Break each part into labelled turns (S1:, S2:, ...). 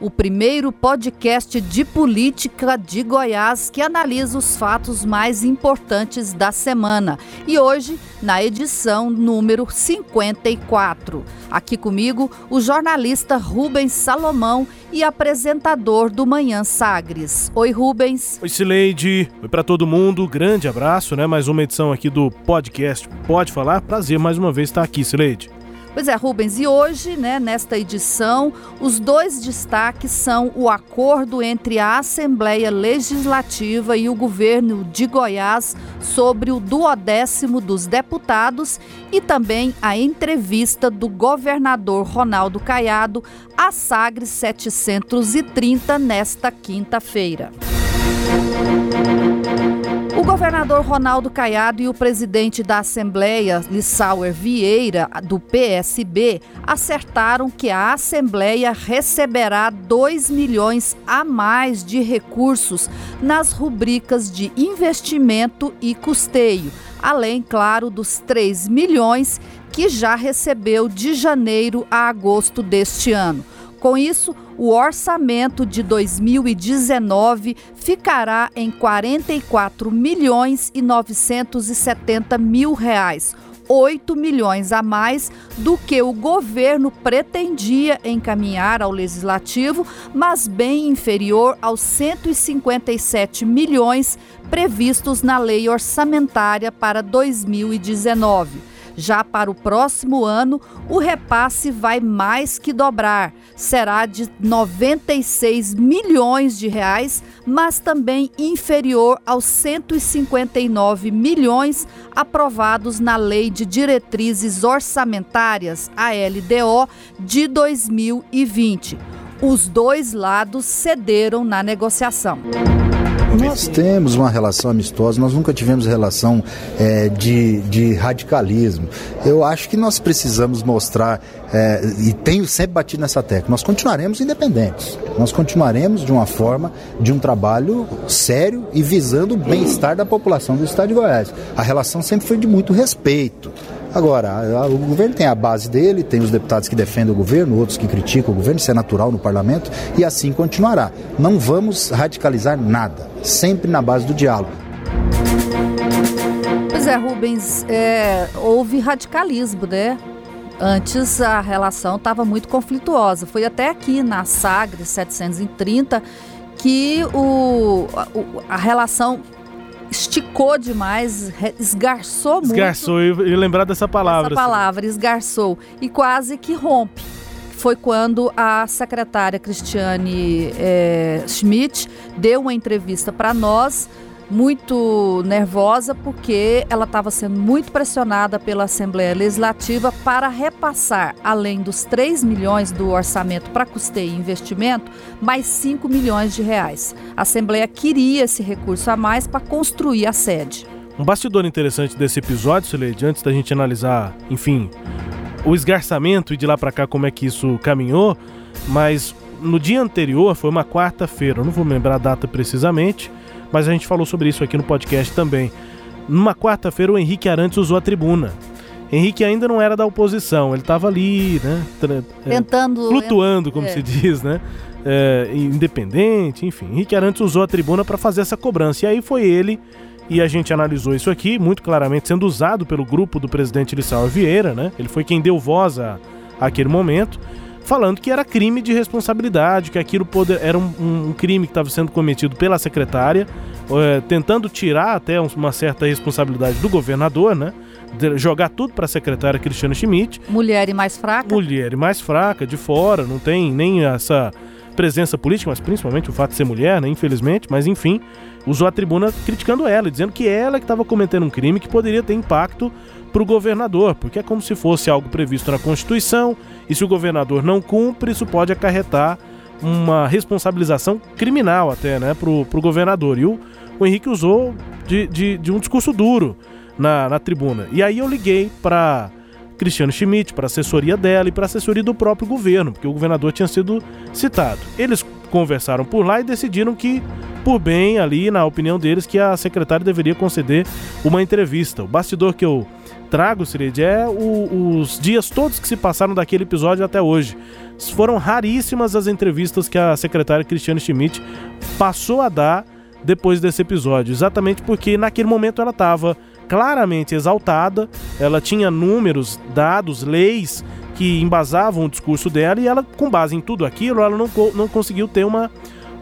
S1: o primeiro podcast de política de Goiás que analisa os fatos mais importantes da semana. E hoje, na edição número 54. Aqui comigo, o jornalista Rubens Salomão e apresentador do Manhã Sagres. Oi, Rubens.
S2: Oi, Cileide. Oi para todo mundo. Grande abraço, né? Mais uma edição aqui do podcast Pode Falar. Prazer mais uma vez estar aqui, Cileide.
S1: Pois é, Rubens, e hoje, né, nesta edição, os dois destaques são o acordo entre a Assembleia Legislativa e o governo de Goiás sobre o duodécimo dos deputados e também a entrevista do governador Ronaldo Caiado à Sagres 730 nesta quinta-feira. O governador Ronaldo Caiado e o presidente da Assembleia, Lissauer Vieira, do PSB, acertaram que a Assembleia receberá 2 milhões a mais de recursos nas rubricas de investimento e custeio, além, claro, dos 3 milhões que já recebeu de janeiro a agosto deste ano. Com isso, o orçamento de 2019 ficará em 44 milhões e 970 mil reais. 8 milhões a mais do que o governo pretendia encaminhar ao legislativo, mas bem inferior aos 157 milhões previstos na lei orçamentária para 2019. Já para o próximo ano, o repasse vai mais que dobrar. Será de 96 milhões de reais, mas também inferior aos 159 milhões aprovados na Lei de Diretrizes Orçamentárias, a LDO, de 2020. Os dois lados cederam na negociação.
S3: Nós temos uma relação amistosa, nós nunca tivemos relação é, de, de radicalismo. Eu acho que nós precisamos mostrar, é, e tenho sempre batido nessa tecla, nós continuaremos independentes. Nós continuaremos de uma forma, de um trabalho sério e visando o bem-estar da população do Estado de Goiás. A relação sempre foi de muito respeito. Agora, o governo tem a base dele, tem os deputados que defendem o governo, outros que criticam o governo, isso é natural no parlamento, e assim continuará. Não vamos radicalizar nada, sempre na base do diálogo.
S1: Pois é, Rubens, é, houve radicalismo, né? Antes a relação estava muito conflituosa. Foi até aqui na Sagres 730 que o, a, a relação esticou demais, esgarçou muito.
S2: Esgarçou, ia lembrar dessa palavra.
S1: Essa palavra, assim. esgarçou. E quase que rompe. Foi quando a secretária Cristiane é, Schmidt deu uma entrevista para nós muito nervosa porque ela estava sendo muito pressionada pela Assembleia Legislativa para repassar, além dos 3 milhões do orçamento para custeio e investimento, mais 5 milhões de reais. A Assembleia queria esse recurso a mais para construir a sede.
S2: Um bastidor interessante desse episódio, Sileide, antes da gente analisar, enfim, o esgarçamento e de lá para cá como é que isso caminhou, mas no dia anterior, foi uma quarta-feira, não vou lembrar a data precisamente, mas a gente falou sobre isso aqui no podcast também. Numa quarta-feira, o Henrique Arantes usou a tribuna. Henrique ainda não era da oposição, ele estava ali, né?
S1: É, Tentando.
S2: Flutuando, como é. se diz, né? É, independente, enfim. Henrique Arantes usou a tribuna para fazer essa cobrança. E aí foi ele, e a gente analisou isso aqui, muito claramente sendo usado pelo grupo do presidente Lissau Vieira, né? Ele foi quem deu voz a, àquele momento falando que era crime de responsabilidade, que aquilo poder, era um, um crime que estava sendo cometido pela secretária, é, tentando tirar até uma certa responsabilidade do governador, né? Jogar tudo para a secretária Cristiana Schmidt.
S1: Mulher e mais fraca.
S2: Mulher e mais fraca, de fora, não tem nem essa presença política, mas principalmente o fato de ser mulher, né? Infelizmente, mas enfim, usou a tribuna criticando ela, dizendo que ela que estava cometendo um crime que poderia ter impacto para o governador, porque é como se fosse algo previsto na Constituição, e se o governador não cumpre, isso pode acarretar uma responsabilização criminal até, né, para o governador. E o, o Henrique usou de, de, de, um discurso duro, na, na tribuna. E aí eu liguei para Cristiano Schmidt, para assessoria dela e para assessoria do próprio governo, porque o governador tinha sido citado. Eles conversaram por lá e decidiram que, por bem ali, na opinião deles, que a secretária deveria conceder uma entrevista. O bastidor que eu trago, Sirid, é o, os dias todos que se passaram daquele episódio até hoje. Foram raríssimas as entrevistas que a secretária Cristiane Schmidt passou a dar depois desse episódio, exatamente porque naquele momento ela estava claramente exaltada, ela tinha números, dados, leis que embasavam o discurso dela e ela, com base em tudo aquilo, ela não, não conseguiu ter uma,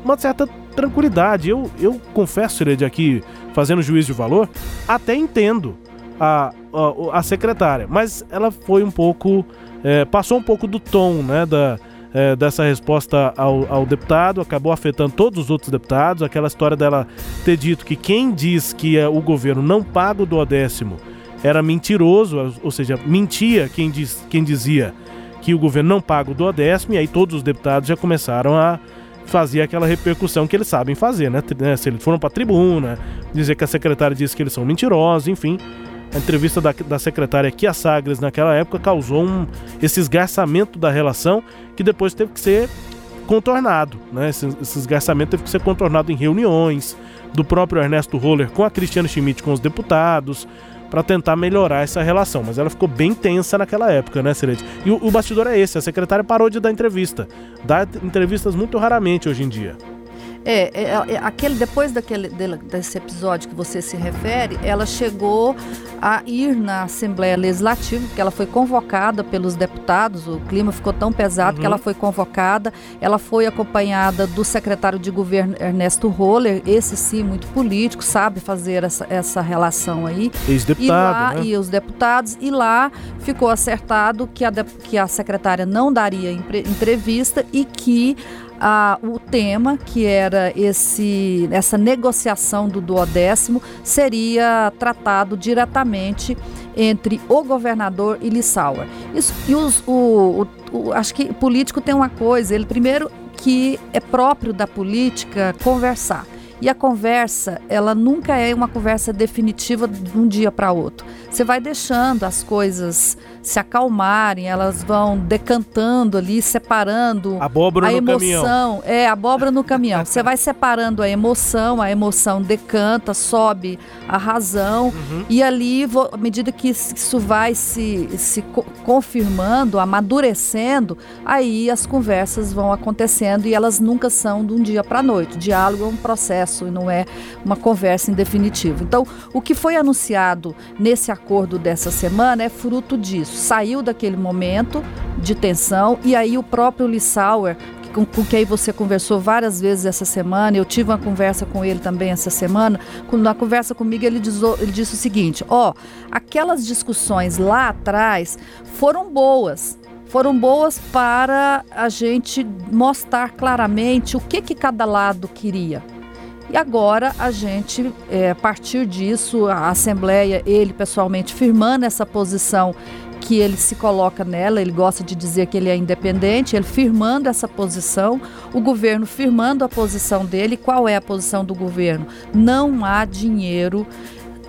S2: uma certa tranquilidade. Eu, eu confesso, Sired, aqui, fazendo juízo de valor, até entendo a, a, a secretária, mas ela foi um pouco. É, passou um pouco do tom né, da, é, dessa resposta ao, ao, deputado, acabou afetando todos os outros deputados. Aquela história dela ter dito que quem diz que é, o governo não paga o duodécimo era mentiroso, ou seja, mentia quem, diz, quem dizia que o governo não paga o duodécimo, e aí todos os deputados já começaram a fazer aquela repercussão que eles sabem fazer, né? né se eles foram para a tribuna, dizer que a secretária disse que eles são mentirosos, enfim. A entrevista da, da secretária Kia Sagres naquela época causou um, esse esgarçamento da relação que depois teve que ser contornado, né? Esse, esse esgarçamento teve que ser contornado em reuniões do próprio Ernesto Roller com a Cristiane Schmidt, com os deputados, para tentar melhorar essa relação. Mas ela ficou bem tensa naquela época, né, Serete? E o, o bastidor é esse: a secretária parou de dar entrevista. Dá entrevistas muito raramente hoje em dia.
S1: É, é, é, aquele, depois daquele, desse episódio que você se refere, ela chegou a ir na Assembleia Legislativa, porque ela foi convocada pelos deputados, o clima ficou tão pesado uhum. que ela foi convocada, ela foi acompanhada do secretário de governo Ernesto Roller, esse sim, muito político, sabe fazer essa, essa relação aí.
S2: Ex-deputado,
S1: né? E os deputados, e lá ficou acertado que a, que a secretária não daria entrevista e que ah, o tema, que era esse, essa negociação do duodécimo, seria tratado diretamente entre o governador e Lissauer. Isso, e os, o, o, o, acho que político tem uma coisa, ele primeiro que é próprio da política conversar. E a conversa, ela nunca é uma conversa definitiva de um dia para outro. Você vai deixando as coisas se acalmarem, elas vão decantando ali, separando
S2: abóbora
S1: a emoção.
S2: Caminhão.
S1: É, abóbora no caminhão. Você vai separando a emoção, a emoção decanta, sobe a razão, uhum. e ali, à medida que isso vai se, se confirmando, amadurecendo, aí as conversas vão acontecendo e elas nunca são de um dia para a noite. O diálogo é um processo e não é uma conversa em definitivo. Então, o que foi anunciado nesse acordo dessa semana é fruto disso saiu daquele momento de tensão e aí o próprio Lissauer, com, com quem você conversou várias vezes essa semana, eu tive uma conversa com ele também essa semana, na conversa comigo ele, diz, ele disse o seguinte, ó, oh, aquelas discussões lá atrás foram boas, foram boas para a gente mostrar claramente o que, que cada lado queria. E agora a gente, é, a partir disso, a Assembleia, ele pessoalmente firmando essa posição que ele se coloca nela, ele gosta de dizer que ele é independente, ele firmando essa posição, o governo firmando a posição dele. Qual é a posição do governo? Não há dinheiro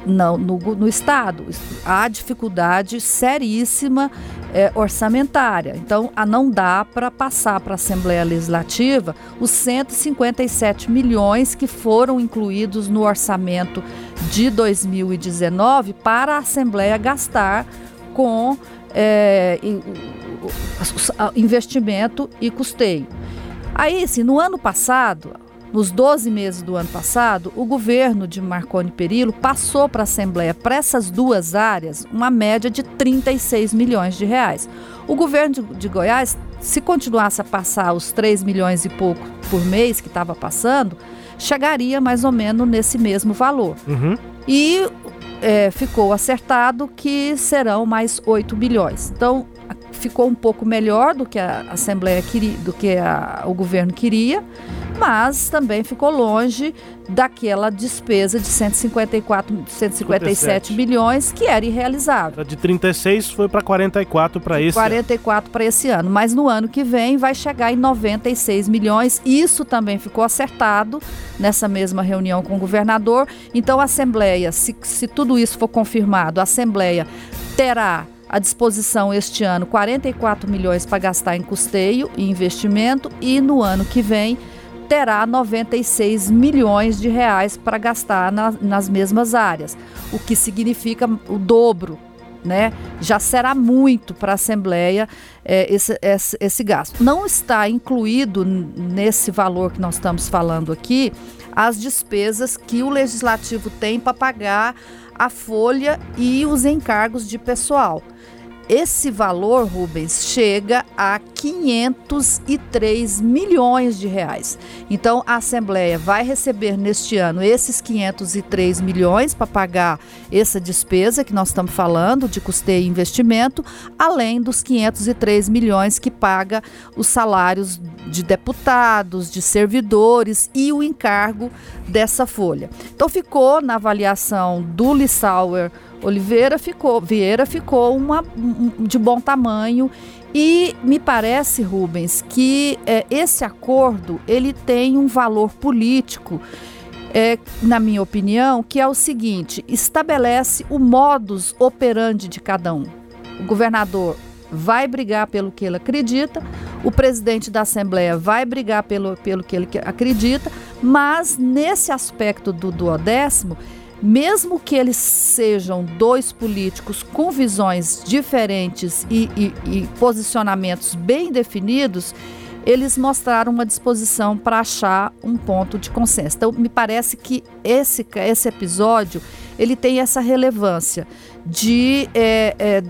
S1: não, no, no Estado. Há dificuldade seríssima é, orçamentária. Então, a não dá para passar para a Assembleia Legislativa os 157 milhões que foram incluídos no orçamento de 2019 para a Assembleia gastar com é, investimento e custeio. Aí, assim, no ano passado, nos 12 meses do ano passado, o governo de Marconi Perillo passou para a Assembleia, para essas duas áreas, uma média de 36 milhões de reais. O governo de, de Goiás, se continuasse a passar os 3 milhões e pouco por mês que estava passando, chegaria mais ou menos nesse mesmo valor.
S2: Uhum.
S1: E é, ficou acertado que serão mais 8 bilhões. Então, ficou um pouco melhor do que a Assembleia queria, do que a, o governo queria. mas também ficou longe daquela despesa de 154, 157 milhões que era irrealizável.
S2: De 36 foi para 44 para esse
S1: 44 para esse ano, mas no ano que vem vai chegar em 96 milhões. Isso também ficou acertado nessa mesma reunião com o governador. Então a Assembleia, se, se tudo isso for confirmado, a Assembleia terá à disposição este ano 44 milhões para gastar em custeio e investimento e no ano que vem terá 96 milhões de reais para gastar na, nas mesmas áreas, o que significa o dobro. Né? Já será muito para a Assembleia é, esse, esse, esse gasto. Não está incluído nesse valor que nós estamos falando aqui as despesas que o Legislativo tem para pagar a folha e os encargos de pessoal. Esse valor, Rubens, chega a 503 milhões de reais. Então, a Assembleia vai receber neste ano esses 503 milhões para pagar essa despesa que nós estamos falando, de custeio e investimento, além dos 503 milhões que paga os salários de deputados, de servidores e o encargo dessa folha. Então, ficou na avaliação do Lissauer Oliveira ficou, Vieira ficou uma, um, de bom tamanho e me parece, Rubens, que é, esse acordo ele tem um valor político, é, na minha opinião, que é o seguinte: estabelece o modus operandi de cada um. O governador vai brigar pelo que ele acredita, o presidente da Assembleia vai brigar pelo, pelo que ele acredita, mas nesse aspecto do duodécimo mesmo que eles sejam dois políticos com visões diferentes e, e, e posicionamentos bem definidos, eles mostraram uma disposição para achar um ponto de consenso. Então, me parece que esse, esse episódio ele tem essa relevância de é, é,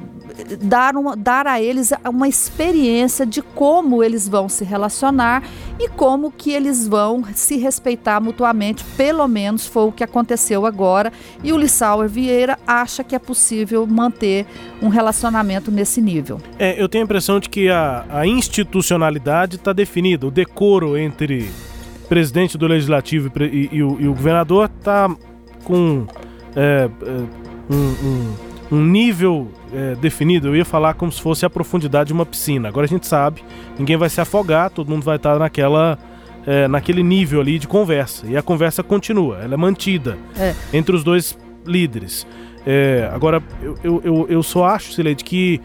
S1: dar, uma, dar a eles uma experiência de como eles vão se relacionar e como que eles vão se respeitar mutuamente, pelo menos foi o que aconteceu agora, e o Lissauer Vieira acha que é possível manter um relacionamento nesse nível.
S2: É, eu tenho a impressão de que a, a institucionalidade está definida, o decoro entre presidente do Legislativo e, e, e, o, e o, governador está com é, é, um, um, um nível é, definido, eu ia falar como se fosse a profundidade de uma piscina. Agora a gente sabe, ninguém vai se afogar, todo mundo vai estar naquela. É, naquele nível ali de conversa. E a conversa continua, ela é mantida é. entre os dois líderes. É, agora, eu, eu, eu, só acho, Sileide, que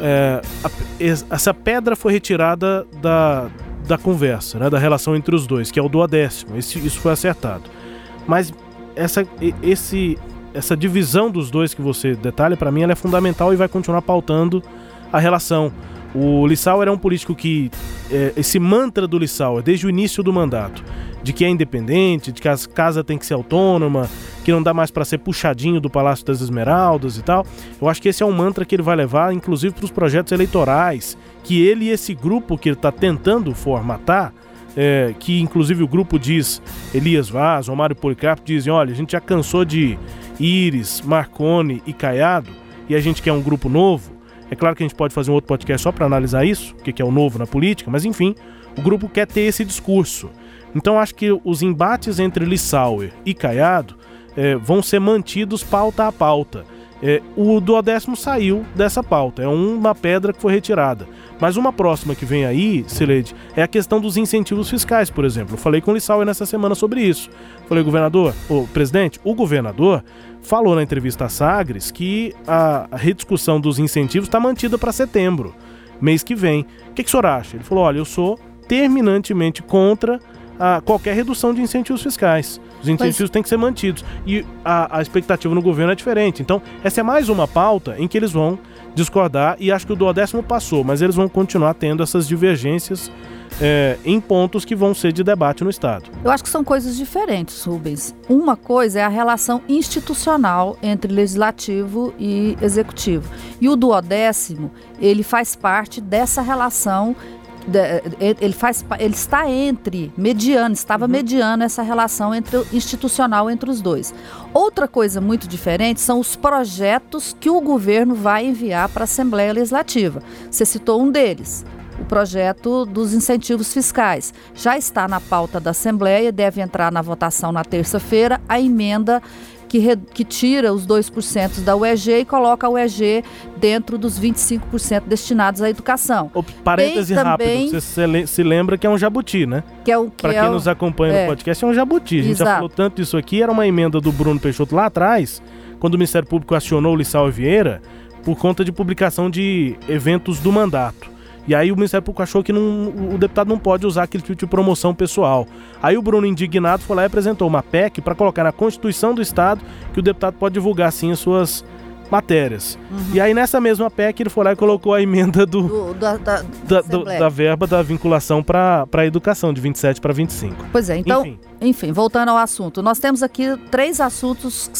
S2: é, a, essa pedra foi retirada da, da conversa, né, da relação entre os dois, que é o duodécimo. Esse, isso foi acertado. Mas essa, esse, essa divisão dos dois que você detalha, para mim, ela é fundamental e vai continuar pautando a relação. O Lissauer é um político que. É, esse mantra do Lissauer, desde o início do mandato, de que é independente, de que a casa tem que ser autônoma, que não dá mais para ser puxadinho do Palácio das Esmeraldas e tal. Eu acho que esse é um mantra que ele vai levar, inclusive, para os projetos eleitorais, que ele e esse grupo que ele está tentando formatar é, que inclusive o grupo diz, Elias Vaz, Romário Policarpo, dizem, olha, a gente já cansou de Iris, Marcone e Caiado, e a gente quer um grupo novo. É claro que a gente pode fazer um outro podcast só para analisar isso, o que é o novo na política, mas enfim, o grupo quer ter esse discurso. Então acho que os embates entre Lissauer e Caiado é, vão ser mantidos pauta a pauta. É, o duodécimo saiu dessa pauta, é uma pedra que foi retirada. Mas uma próxima que vem aí, Sileide, é a questão dos incentivos fiscais, por exemplo. Eu falei com o Lissauer nessa semana sobre isso. Falei, governador, o presidente, o governador falou na entrevista a Sagres que a rediscussão dos incentivos está mantida para setembro, mês que vem. O que, que o senhor acha? Ele falou: olha, eu sou terminantemente contra a qualquer redução de incentivos fiscais. Os incentivos Mas... têm que ser mantidos. E a, a expectativa no governo é diferente. Então, essa é mais uma pauta em que eles vão discordar e acho que o duodécimo passou, mas eles vão continuar tendo essas divergências é, em pontos que vão ser de debate no Estado.
S1: Eu acho que são coisas diferentes, Rubens. Uma coisa é a relação institucional entre legislativo e executivo. E o duodécimo, ele faz parte dessa relação ele faz ele está entre mediano estava uhum. mediano essa relação entre institucional entre os dois outra coisa muito diferente são os projetos que o governo vai enviar para a Assembleia Legislativa você citou um deles o projeto dos incentivos fiscais. Já está na pauta da Assembleia, deve entrar na votação na terça-feira a emenda que, re, que tira os 2% da UEG e coloca a UEG dentro dos 25% destinados à educação.
S2: O parêntese também, rápido, você se lembra que é um jabuti, né?
S1: Que é o que
S2: Para
S1: é
S2: quem nos acompanha é, no podcast, é um jabuti. A gente exato. já falou tanto disso aqui, era uma emenda do Bruno Peixoto lá atrás, quando o Ministério Público acionou o Lissau Vieira por conta de publicação de eventos do mandato. E aí o Ministério Público achou que não, o deputado não pode usar aquele tipo de promoção pessoal. Aí o Bruno, indignado, foi lá e apresentou uma PEC para colocar na Constituição do Estado que o deputado pode divulgar sim as suas matérias. Uhum. E aí nessa mesma PEC ele foi lá e colocou a emenda do, do da, da, da, do, da, verba da vinculação para a educação de 27 para 25.
S1: Pois é, então, enfim. Enfim. voltando ao assunto, nós temos aqui três assuntos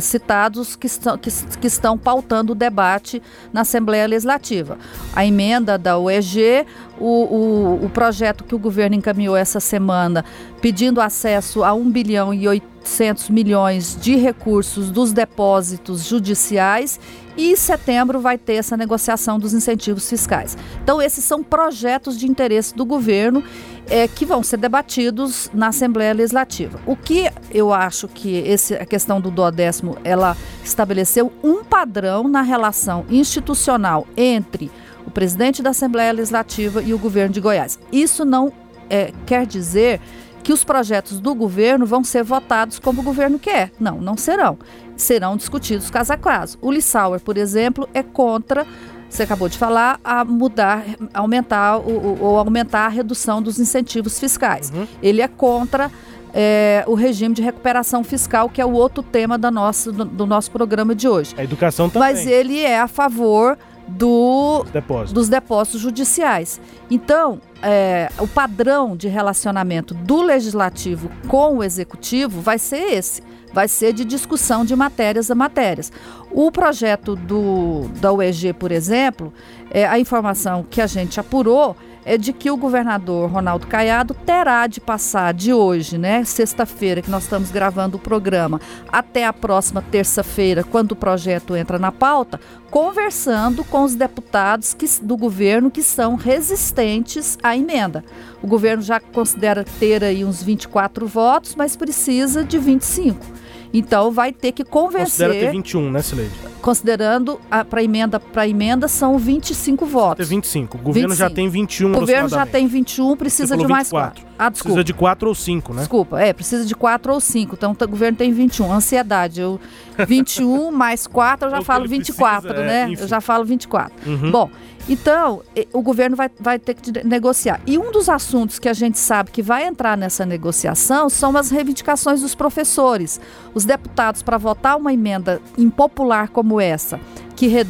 S1: citados que estão, que, que estão pautando o debate na Assembleia Legislativa. A emenda da UEG, o, o, o projeto que o governo encaminhou essa semana pedindo acesso a 1 bilhão e 800 milhões de recursos dos depósitos judiciais e em setembro vai ter essa negociação dos incentivos fiscais. Então, esses são projetos de interesse do governo é, que vão ser debatidos na Assembleia Legislativa. O que eu acho que esse, a questão do duodécimo, ela estabeleceu um padrão na relação institucional entre o presidente da Assembleia Legislativa e o governo de Goiás. Isso não é, quer dizer que os projetos do governo vão ser votados como o governo quer. Não, não serão. Serão discutidos caso a caso. O Lissauer, por exemplo, é contra você acabou de falar, a mudar, aumentar ou aumentar a redução dos incentivos fiscais. Uhum. Ele é contra é, o regime de recuperação fiscal, que é o outro tema da nossa, do, do nosso programa de hoje.
S2: A educação também.
S1: Mas ele é a favor do, Depósito. dos depósitos judiciais. Então, é, o padrão de relacionamento do legislativo com o executivo vai ser esse. Vai ser de discussão de matérias a matérias. O projeto do, da UEG, por exemplo, é, a informação que a gente apurou é de que o governador Ronaldo Caiado terá de passar de hoje, né, sexta-feira, que nós estamos gravando o programa, até a próxima terça-feira, quando o projeto entra na pauta, conversando com os deputados que, do governo que são resistentes à emenda. O governo já considera ter aí uns 24 votos, mas precisa de 25. Então vai ter que convencer.
S2: Considera ter 21, né, Sileide?
S1: Considerando para emenda para emenda são 25 votos.
S2: Ter 25. O governo 25. já tem 21
S1: O governo já tem 21, precisa de mais 4.
S2: Ah, desculpa. Precisa de 4 ou 5, né?
S1: Desculpa, é, precisa de 4 ou 5. Então o governo tem 21. Ansiedade. Eu 21 mais 4, eu já é falo 24, precisa, né? É, eu já falo 24. Uhum. Bom, então, o governo vai, vai ter que negociar. E um dos assuntos que a gente sabe que vai entrar nessa negociação são as reivindicações dos professores. Os deputados, para votar uma emenda impopular como essa, que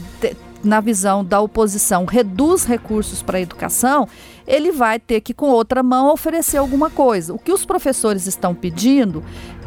S1: na visão da oposição reduz recursos para a educação, ele vai ter que, com outra mão, oferecer alguma coisa. O que os professores estão pedindo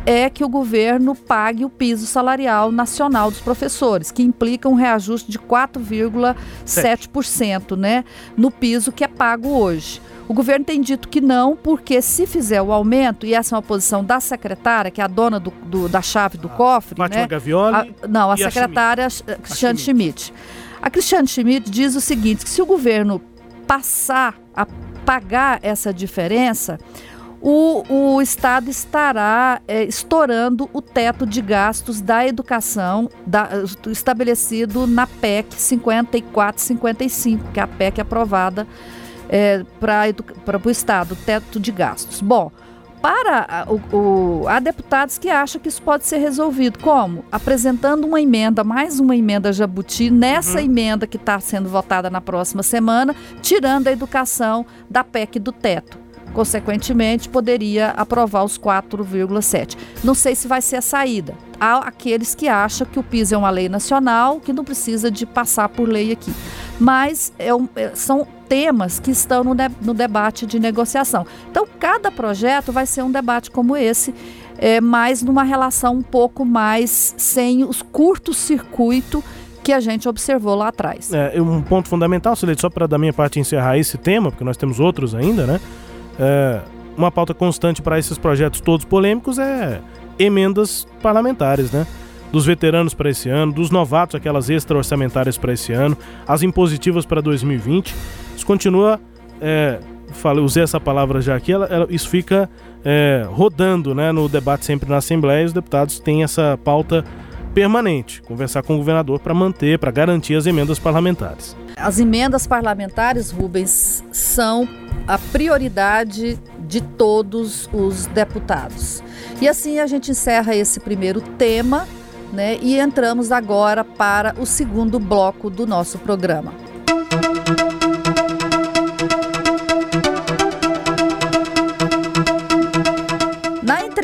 S1: é que o governo pague o piso salarial nacional dos professores, que implica um reajuste de 4,7% né, no piso que é pago hoje. O governo tem dito que não, porque se fizer o aumento, e essa é uma posição da secretária, que é a dona do, do da chave do ah, cofre.
S2: Fátima
S1: né?
S2: Gavioli.
S1: A, não, a secretária a Cristiane Schmidt. A Cristiane Schmidt diz o seguinte: que se o governo passar a pagar essa diferença, o, o Estado estará é, estourando o teto de gastos da educação da, estabelecido na PEC 5455, que é a PEC aprovada é, para o Estado, teto de gastos. Bom, para o, o, há deputados que acham que isso pode ser resolvido. Como? Apresentando uma emenda, mais uma emenda Jabuti, nessa uhum. emenda que está sendo votada na próxima semana, tirando a educação da PEC do teto consequentemente, poderia aprovar os 4,7. Não sei se vai ser a saída. Há aqueles que acham que o PIS é uma lei nacional, que não precisa de passar por lei aqui. Mas é um, é, são temas que estão no, de, no debate de negociação. Então, cada projeto vai ser um debate como esse, é, mas numa relação um pouco mais sem os curtos circuito que a gente observou lá atrás.
S2: É, um ponto fundamental, Silete, só para da minha parte encerrar esse tema, porque nós temos outros ainda, né? É, uma pauta constante para esses projetos todos polêmicos é emendas parlamentares, né? Dos veteranos para esse ano, dos novatos, aquelas extra-orçamentárias para esse ano, as impositivas para 2020. Isso continua é, falei, usei essa palavra já aqui, ela, ela, isso fica é, rodando né, no debate sempre na Assembleia e os deputados têm essa pauta permanente, conversar com o governador para manter, para garantir as emendas parlamentares.
S1: As emendas parlamentares, Rubens, são a prioridade de todos os deputados. E assim a gente encerra esse primeiro tema né, e entramos agora para o segundo bloco do nosso programa.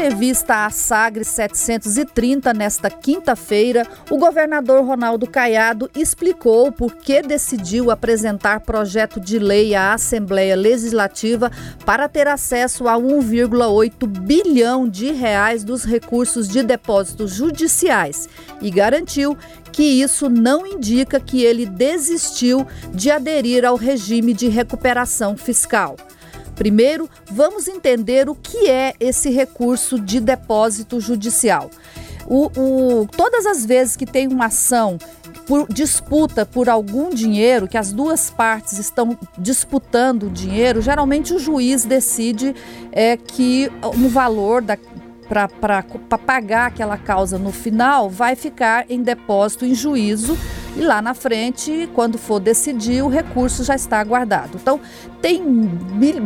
S1: Entrevista à Sagre 730 nesta quinta-feira, o governador Ronaldo Caiado explicou por que decidiu apresentar projeto de lei à Assembleia Legislativa para ter acesso a 1,8 bilhão de reais dos recursos de depósitos judiciais e garantiu que isso não indica que ele desistiu de aderir ao regime de recuperação fiscal. Primeiro, vamos entender o que é esse recurso de depósito judicial. O, o, todas as vezes que tem uma ação por disputa por algum dinheiro, que as duas partes estão disputando o dinheiro, geralmente o juiz decide é, que um valor da, para pagar aquela causa no final vai ficar em depósito em juízo e lá na frente, quando for decidir, o recurso já está guardado. Então, tem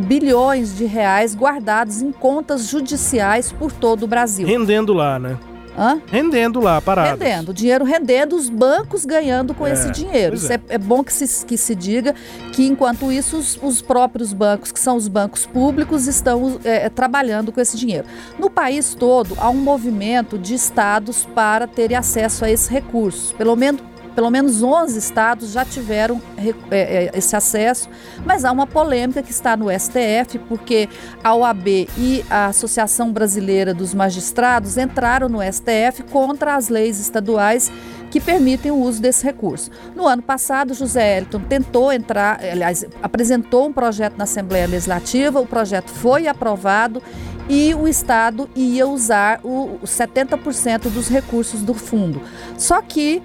S1: bilhões de reais guardados em contas judiciais por todo o Brasil.
S2: Rendendo lá, né?
S1: Hã?
S2: Rendendo lá, parado.
S1: Rendendo, dinheiro rendendo, os bancos ganhando com é, esse dinheiro. Isso é. É, é. bom que se, que se diga que, enquanto isso, os, os próprios bancos, que são os bancos públicos, estão é, é, trabalhando com esse dinheiro. No país todo, há um movimento de estados para terem acesso a esses recursos. Pelo menos pelo menos 11 estados já tiveram é, é, esse acesso, mas há uma polêmica que está no STF, porque a OAB e a Associação Brasileira dos Magistrados entraram no STF contra as leis estaduais que permitem o uso desse recurso. No ano passado, José Elton tentou entrar, aliás, apresentou um projeto na Assembleia Legislativa, o projeto foi aprovado e o Estado ia usar o 70% dos recursos do fundo. Só que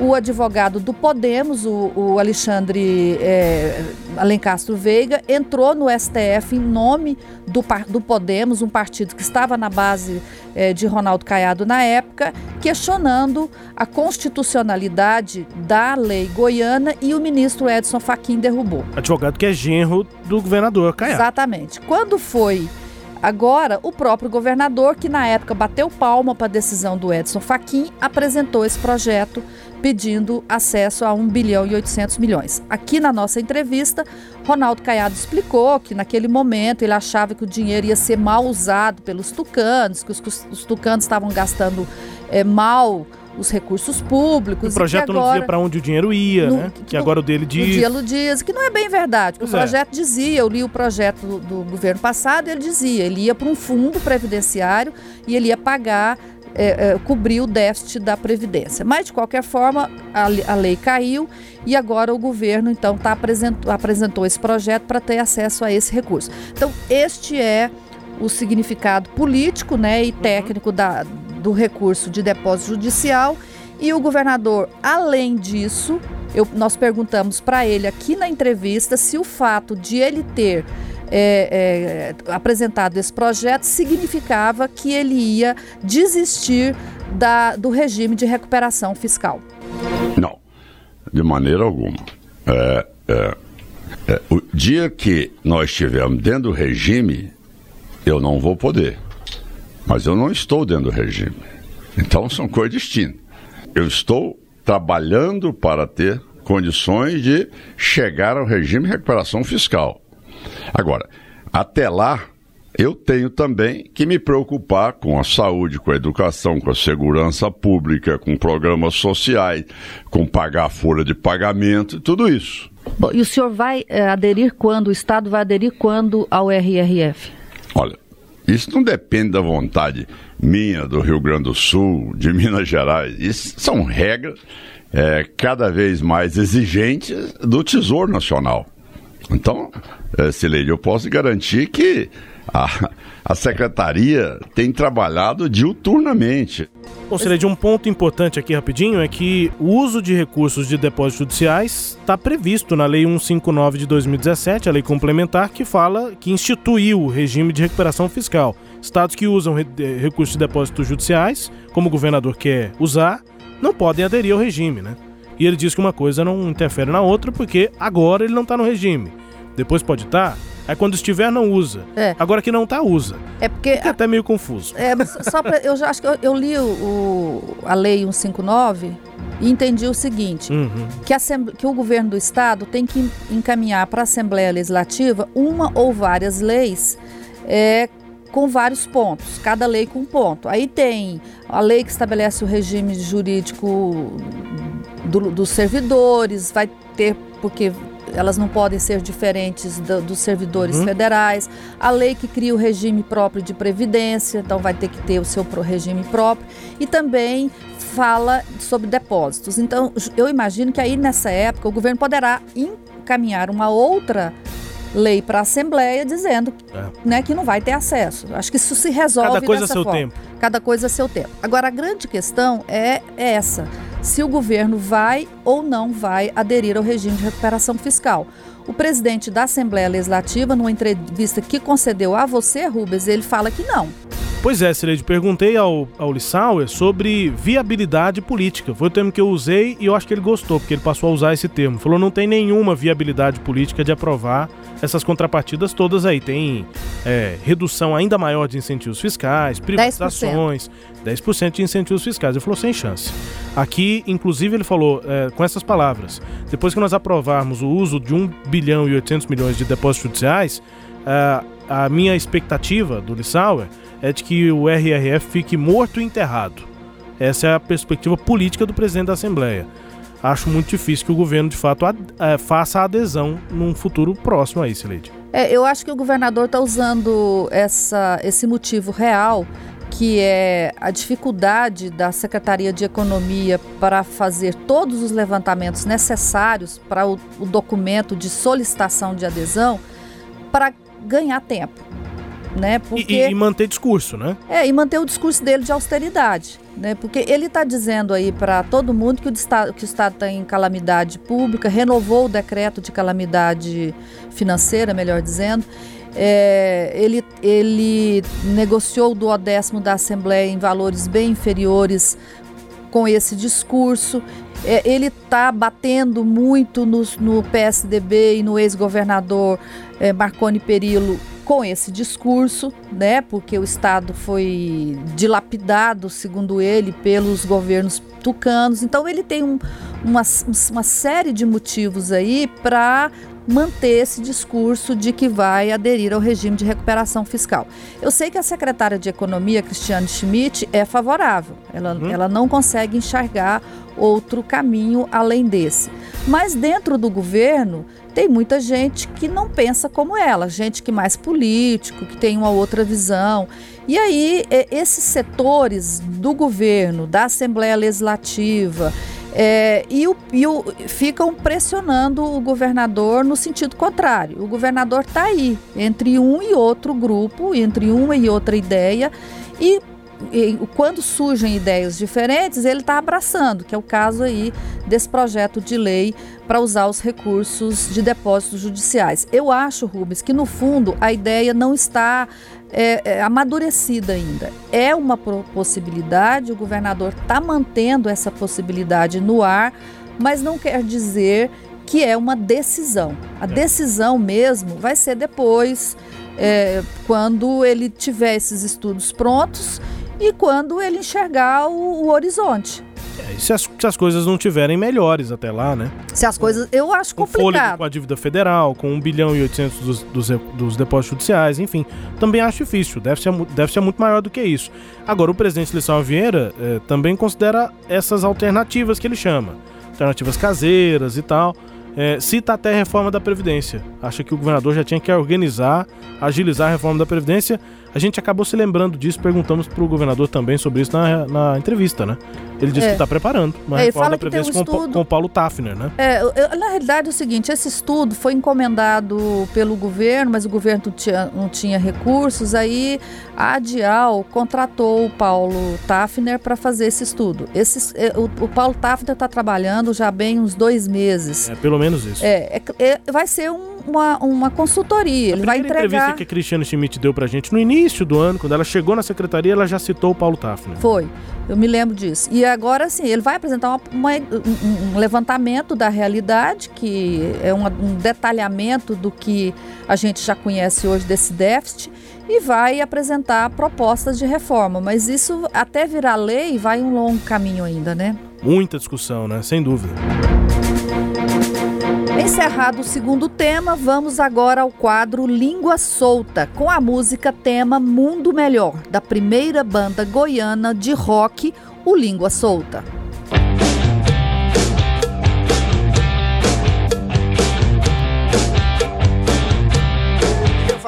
S1: o advogado do Podemos, o, o Alexandre é, Alencastro Veiga, entrou no STF em nome do, do Podemos, um partido que estava na base de Ronaldo Caiado na época, questionando a constitucionalidade da lei goiana e o ministro Edson Fachin derrubou.
S2: Advogado que é genro do governador Caiado.
S1: Exatamente. Quando foi Agora, o próprio governador, que na época bateu palma para a decisão do Edson Fachin, apresentou esse projeto pedindo acesso a 1 bilhão e 800 milhões. Aqui na nossa entrevista, Ronaldo Caiado explicou que naquele momento ele achava que o dinheiro ia ser mal usado pelos tucanos, que os, os tucanos estavam gastando é, mal os recursos públicos.
S2: O projeto agora, não dizia para onde o dinheiro ia, no, né? Que no, agora o dele diz. O
S1: dinheiro diz, que não é bem verdade. o projeto é. dizia, eu li o projeto do, do governo passado, ele dizia, ele ia para um fundo previdenciário e ele ia pagar é, é, cobrir o déficit da Previdência. Mas, de qualquer forma, a, a lei caiu e agora o governo, então, tá apresentou, apresentou esse projeto para ter acesso a esse recurso. Então, este é o significado político né, e técnico da, do recurso de depósito judicial. E o governador, além disso, eu, nós perguntamos para ele aqui na entrevista se o fato de ele ter é, é, apresentado esse projeto significava que ele ia desistir da, do regime de recuperação fiscal.
S4: Não, de maneira alguma. É, é, é, o dia que nós estivermos dentro do regime, eu não vou poder. Mas eu não estou dentro do regime. Então são coisas distintas. Eu estou trabalhando para ter condições de chegar ao regime de recuperação fiscal. Agora, até lá, eu tenho também que me preocupar com a saúde, com a educação, com a segurança pública, com programas sociais, com pagar a folha de pagamento e tudo isso.
S1: Bom, e o senhor vai é, aderir quando? O Estado vai aderir quando ao RRF?
S4: Olha, isso não depende da vontade minha, do Rio Grande do Sul, de Minas Gerais. Isso são regras é, cada vez mais exigentes do Tesouro Nacional. Então, é, Sileide, eu posso garantir que a, a secretaria tem trabalhado diuturnamente.
S2: Bom, de um ponto importante aqui rapidinho é que o uso de recursos de depósitos judiciais está previsto na Lei 159 de 2017, a lei complementar, que fala que instituiu o regime de recuperação fiscal. Estados que usam recursos de depósitos judiciais, como o governador quer usar, não podem aderir ao regime, né? E ele diz que uma coisa não interfere na outra porque agora ele não está no regime. Depois pode estar, tá, Aí quando estiver, não usa. É. Agora que não tá, usa.
S1: É porque. É
S2: até meio confuso.
S1: É, só pra, eu já acho que eu, eu li o, o, a lei 159 e entendi o seguinte: uhum. que, a, que o governo do estado tem que encaminhar para a Assembleia Legislativa uma ou várias leis. É, com vários pontos, cada lei com um ponto. Aí tem a lei que estabelece o regime jurídico do, dos servidores, vai ter, porque elas não podem ser diferentes do, dos servidores uhum. federais. A lei que cria o regime próprio de previdência, então vai ter que ter o seu regime próprio. E também fala sobre depósitos. Então, eu imagino que aí nessa época o governo poderá encaminhar uma outra lei para a Assembleia dizendo é. né, que não vai ter acesso. Acho que isso se resolve
S2: Cada coisa
S1: dessa
S2: seu
S1: forma.
S2: tempo.
S1: Cada coisa a seu tempo. Agora, a grande questão é essa: se o governo vai ou não vai aderir ao regime de recuperação fiscal. O presidente da Assembleia Legislativa, numa entrevista que concedeu a você, Rubens, ele fala que não.
S2: Pois é, Sileide, perguntei ao, ao Lissauer sobre viabilidade política. Foi o termo que eu usei e eu acho que ele gostou, porque ele passou a usar esse termo. Falou não tem nenhuma viabilidade política de aprovar essas contrapartidas todas aí. Tem é, redução ainda maior de incentivos fiscais, privatizações, 10%, 10 de incentivos fiscais. Ele falou sem chance. Aqui, inclusive, ele falou é, com essas palavras: depois que nós aprovarmos o uso de 1 bilhão e 800 milhões de depósitos judiciais, é, a minha expectativa do Lissauer é de que o RRF fique morto e enterrado. Essa é a perspectiva política do presidente da Assembleia. Acho muito difícil que o governo, de fato, ad, é, faça a adesão num futuro próximo a isso, Leide.
S1: É, eu acho que o governador está usando essa, esse motivo real, que é a dificuldade da Secretaria de Economia para fazer todos os levantamentos necessários para o, o documento de solicitação de adesão, para ganhar tempo né?
S2: Porque, e, e, manter discurso, né?
S1: É, e manter o discurso dele de austeridade, né? Porque ele está dizendo aí para todo mundo que o, estado, que o Estado está em calamidade pública, renovou o decreto de calamidade financeira, melhor dizendo. É, ele, ele negociou o duodécimo da Assembleia em valores bem inferiores com esse discurso. É, ele está batendo muito no, no, PSDB e no ex-governador é, Marconi Perillo com esse discurso, né? Porque o Estado foi dilapidado, segundo ele, pelos governos tucanos. Então ele tem um, uma, uma série de motivos aí para manter esse discurso de que vai aderir ao regime de recuperação fiscal. Eu sei que a secretária de Economia, Cristiane Schmidt, é favorável. Ela, uhum. ela não consegue enxergar outro caminho além desse. Mas dentro do governo tem muita gente que não pensa como ela, gente que é mais político, que tem uma outra visão. E aí, esses setores do governo, da Assembleia Legislativa, é, e, o, e o, ficam pressionando o governador no sentido contrário. O governador está aí, entre um e outro grupo, entre uma e outra ideia, e quando surgem ideias diferentes, ele está abraçando, que é o caso aí desse projeto de lei para usar os recursos de depósitos judiciais. Eu acho, Rubens, que no fundo a ideia não está é, é, amadurecida ainda. É uma possibilidade, o governador está mantendo essa possibilidade no ar, mas não quer dizer que é uma decisão. A decisão mesmo vai ser depois, é, quando ele tiver esses estudos prontos e quando ele enxergar o, o horizonte.
S2: É, se, as, se as coisas não tiverem melhores até lá, né?
S1: Se as coisas. Eu acho com complicado.
S2: com a dívida federal, com 1 bilhão e 800 dos, dos, dos, depósitos judiciais, enfim. Também acho difícil. Deve ser, deve ser muito maior do que isso. Agora, o presidente Lissau Vieira é, também considera essas alternativas que ele chama alternativas caseiras e tal. É, cita até a reforma da Previdência. Acha que o governador já tinha que organizar, agilizar a reforma da Previdência A gente acabou se lembrando disso, perguntamos pro governador também sobre isso na, na entrevista, né? Ele disse é. que está preparando
S1: uma é, reforma da Previdência
S2: um com, com o Paulo Tafner, né?
S1: É, eu, na realidade é o seguinte, esse estudo foi encomendado pelo governo, mas o governo não tinha, não tinha recursos, aí a Adial contratou o Paulo Tafner para fazer esse estudo. Esse, é, o, o Paulo Tafner está trabalhando já bem uns dois meses.
S2: É, pelo menos isso.
S1: É, é, é vai ser um, uma, uma consultoria, ele vai entregar... A
S2: entrevista que a Cristiane Schmidt deu pra gente no início do ano, quando ela chegou na secretaria, ela já citou o Paulo Tafner.
S1: Foi, eu me lembro disso. E agora sim, ele vai apresentar uma, uma, um, um, levantamento da realidade, que é uma, um detalhamento do que a gente já conhece hoje desse déficit, e vai apresentar propostas de reforma. Mas isso, até virar lei, vai um longo caminho ainda, né?
S2: Muita discussão, né? Sem dúvida.
S1: Encerrado o segundo tema, vamos agora ao quadro Língua Solta, com a música tema Mundo Melhor, da primeira banda goiana de rock, o Língua Solta.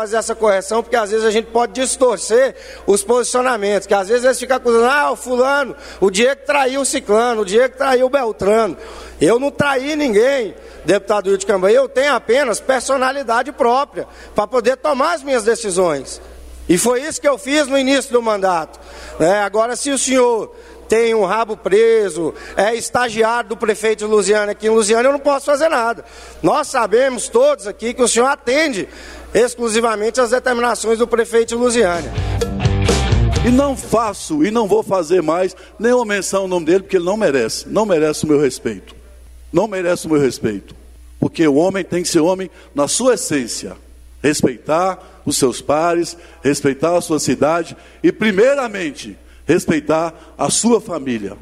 S5: fazer essa correção, porque às vezes a gente pode distorcer os posicionamentos, que às vezes eles ficam acusando, ah, o fulano, o Diego traiu o ciclano, o Diego traiu o Beltrano. Eu não traí ninguém, deputado Wilde Campanha, eu tenho apenas personalidade própria para poder tomar as minhas decisões. E foi isso que eu fiz no início do mandato. É, agora, se o senhor tem um rabo preso, é estagiário do prefeito de Lusiana aqui em Lusiana, eu não posso fazer nada. Nós sabemos todos aqui que o senhor atende exclusivamente às determinações do prefeito de Lusiana.
S6: E não faço e não vou fazer mais nenhuma menção ao nome dele, porque ele não merece, não merece o meu respeito. Não merece o meu respeito. Porque o homem tem que ser homem na sua essência. Respeitar os seus pares, respeitar a sua cidade e, primeiramente, respeitar a sua família.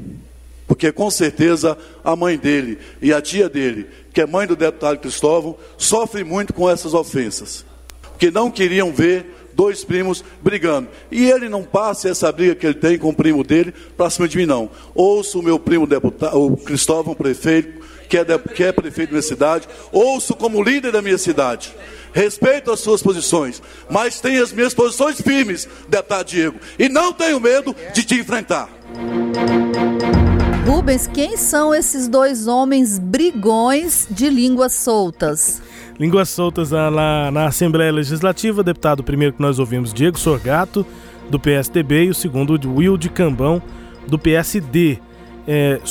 S6: Porque com certeza a mãe dele e a tia dele, que é mãe do deputado Cristóvão, sofrem muito com essas ofensas. Porque não queriam ver dois primos brigando. E ele não passa essa briga que ele tem com o primo dele para cima de mim, não. Ouço o meu primo deputado, o Cristóvão, prefeito, que é, de, que é prefeito da minha cidade, ouço como líder da minha cidade. Respeito as suas posições, mas tenho as minhas posições firmes, deputado Diego, e não tenho medo de te enfrentar.
S1: Rubens, quem são esses dois homens brigões de línguas soltas?
S2: Línguas soltas lá na Assembleia Legislativa, deputado primeiro que nós ouvimos, Diego Sorgato, do PSDB, e o segundo, Will de Cambão, do PSD. É,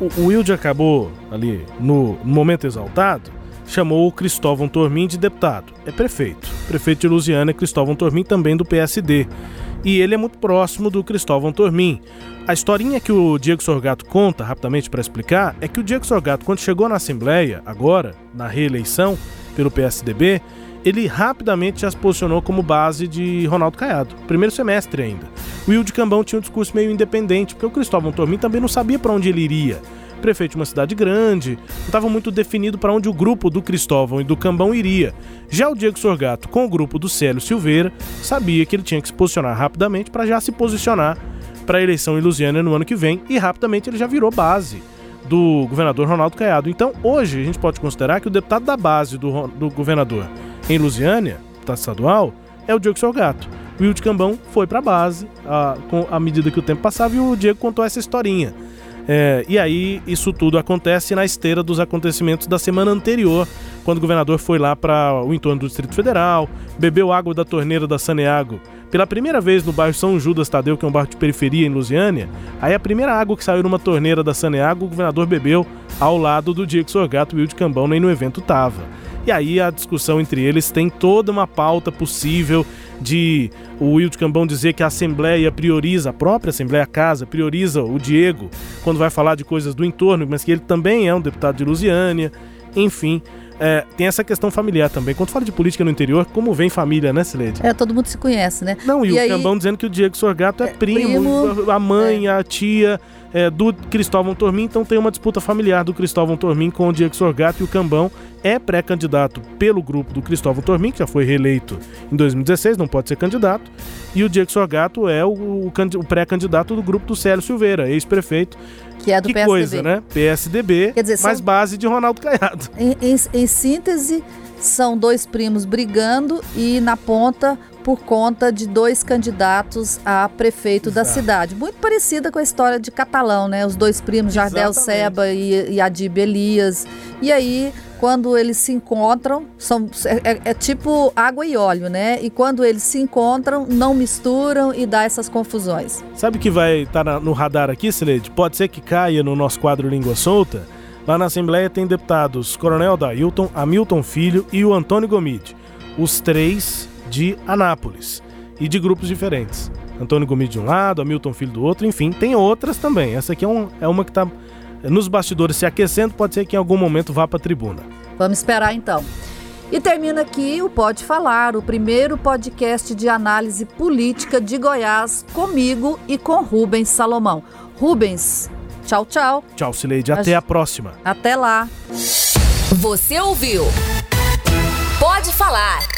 S2: o Wilde acabou ali no, momento exaltado, chamou o Cristóvão Tormin de deputado. É prefeito. Prefeito de Lusiana é Cristóvão Tormin, também do PSD. E ele é muito próximo do Cristóvão Tormin. A historinha que o Diego Sorgato conta, rapidamente para explicar, é que o Diego Sorgato, quando chegou na Assembleia, agora, na reeleição pelo PSDB, ele rapidamente já se posicionou como base de Ronaldo Caiado, primeiro semestre ainda. O Will de Cambão tinha um discurso meio independente, porque o Cristóvão Tormin também não sabia para onde ele iria. Prefeito de uma cidade grande, não estava muito definido para onde o grupo do Cristóvão e do Cambão iria. Já o Diego Sorgato, com o grupo do Célio Silveira, sabia que ele tinha que se posicionar rapidamente para já se posicionar para a eleição em Lusiana no ano que vem e rapidamente ele já virou base do governador Ronaldo Caiado. Então, hoje, a gente pode considerar que o deputado da base do, do governador em Lusiânia, deputado estadual, é o Diego Salgato. O Will de Cambão foi para a base à medida que o tempo passava e o Diego contou essa historinha. É, e aí, isso tudo acontece na esteira dos acontecimentos da semana anterior, quando o governador foi lá para o entorno do Distrito Federal, bebeu água da torneira da Saneago pela primeira vez no bairro São Judas Tadeu, que é um bairro de periferia em Lusiânia. Aí a primeira água que saiu numa torneira da Saneago, o governador bebeu ao lado do Diego Sorgato e o Will de Cambão, nem no evento tava. E aí a discussão entre eles tem toda uma pauta possível de o Will de Cambão dizer que a Assembleia prioriza, a própria Assembleia Casa prioriza o Diego quando vai falar de coisas do entorno, mas que ele também é um deputado de Lusiânia. Enfim, é, tem essa questão familiar também. Quando fala de política no interior, como vem família, né, Sileide?
S1: É, todo mundo se conhece, né?
S2: Não, e, e o aí... Cambão dizendo que o Diego Sorgato é, é primo, primo, a mãe, é. a tia é, do Cristóvão Tormin, então tem uma disputa familiar do Cristóvão Tormin com o Diego Sorgato e o Cambão é pré-candidato pelo grupo do Cristóvão Tormin, que já foi reeleito em 2016, não pode ser candidato, e o Diego Sorgato é o, o, o pré-candidato do grupo do Célio Silveira, ex-prefeito.
S1: Que é do
S2: que
S1: PSDB.
S2: coisa, né? PSDB, Quer dizer, mais são... base de Ronaldo Caiado.
S1: Em, em, em síntese, são dois primos brigando e na ponta por conta de dois candidatos a prefeito
S2: Exato.
S1: da cidade. Muito parecida com a história de Catalão, né? Os dois primos, Jardel
S2: Exatamente.
S1: Seba e, e Adib Elias. E aí, quando eles se encontram, são, é, é- é tipo água e óleo, né? E quando eles se encontram, não misturam e dá essas confusões.
S2: Sabe o que vai estar no radar aqui, Sileide? Pode ser que caia no nosso quadro Língua Solta. Lá na Assembleia tem deputados Coronel Dailton, Hamilton Filho e o Antônio Gomide. Os três de Anápolis. E de grupos diferentes. Antônio Gomide de um lado, Hamilton Filho do outro, enfim, tem outras também. Essa aqui é, um- é uma que está nos bastidores se aquecendo, pode ser que em algum momento vá para a tribuna.
S1: Vamos esperar então. E termina aqui o Pode Falar, o primeiro podcast de análise política de Goiás, comigo e com Rubens Salomão. Rubens, tchau, tchau.
S2: Tchau, Sileide. Até a próxima.
S1: Até lá.
S7: Você ouviu? Pode falar.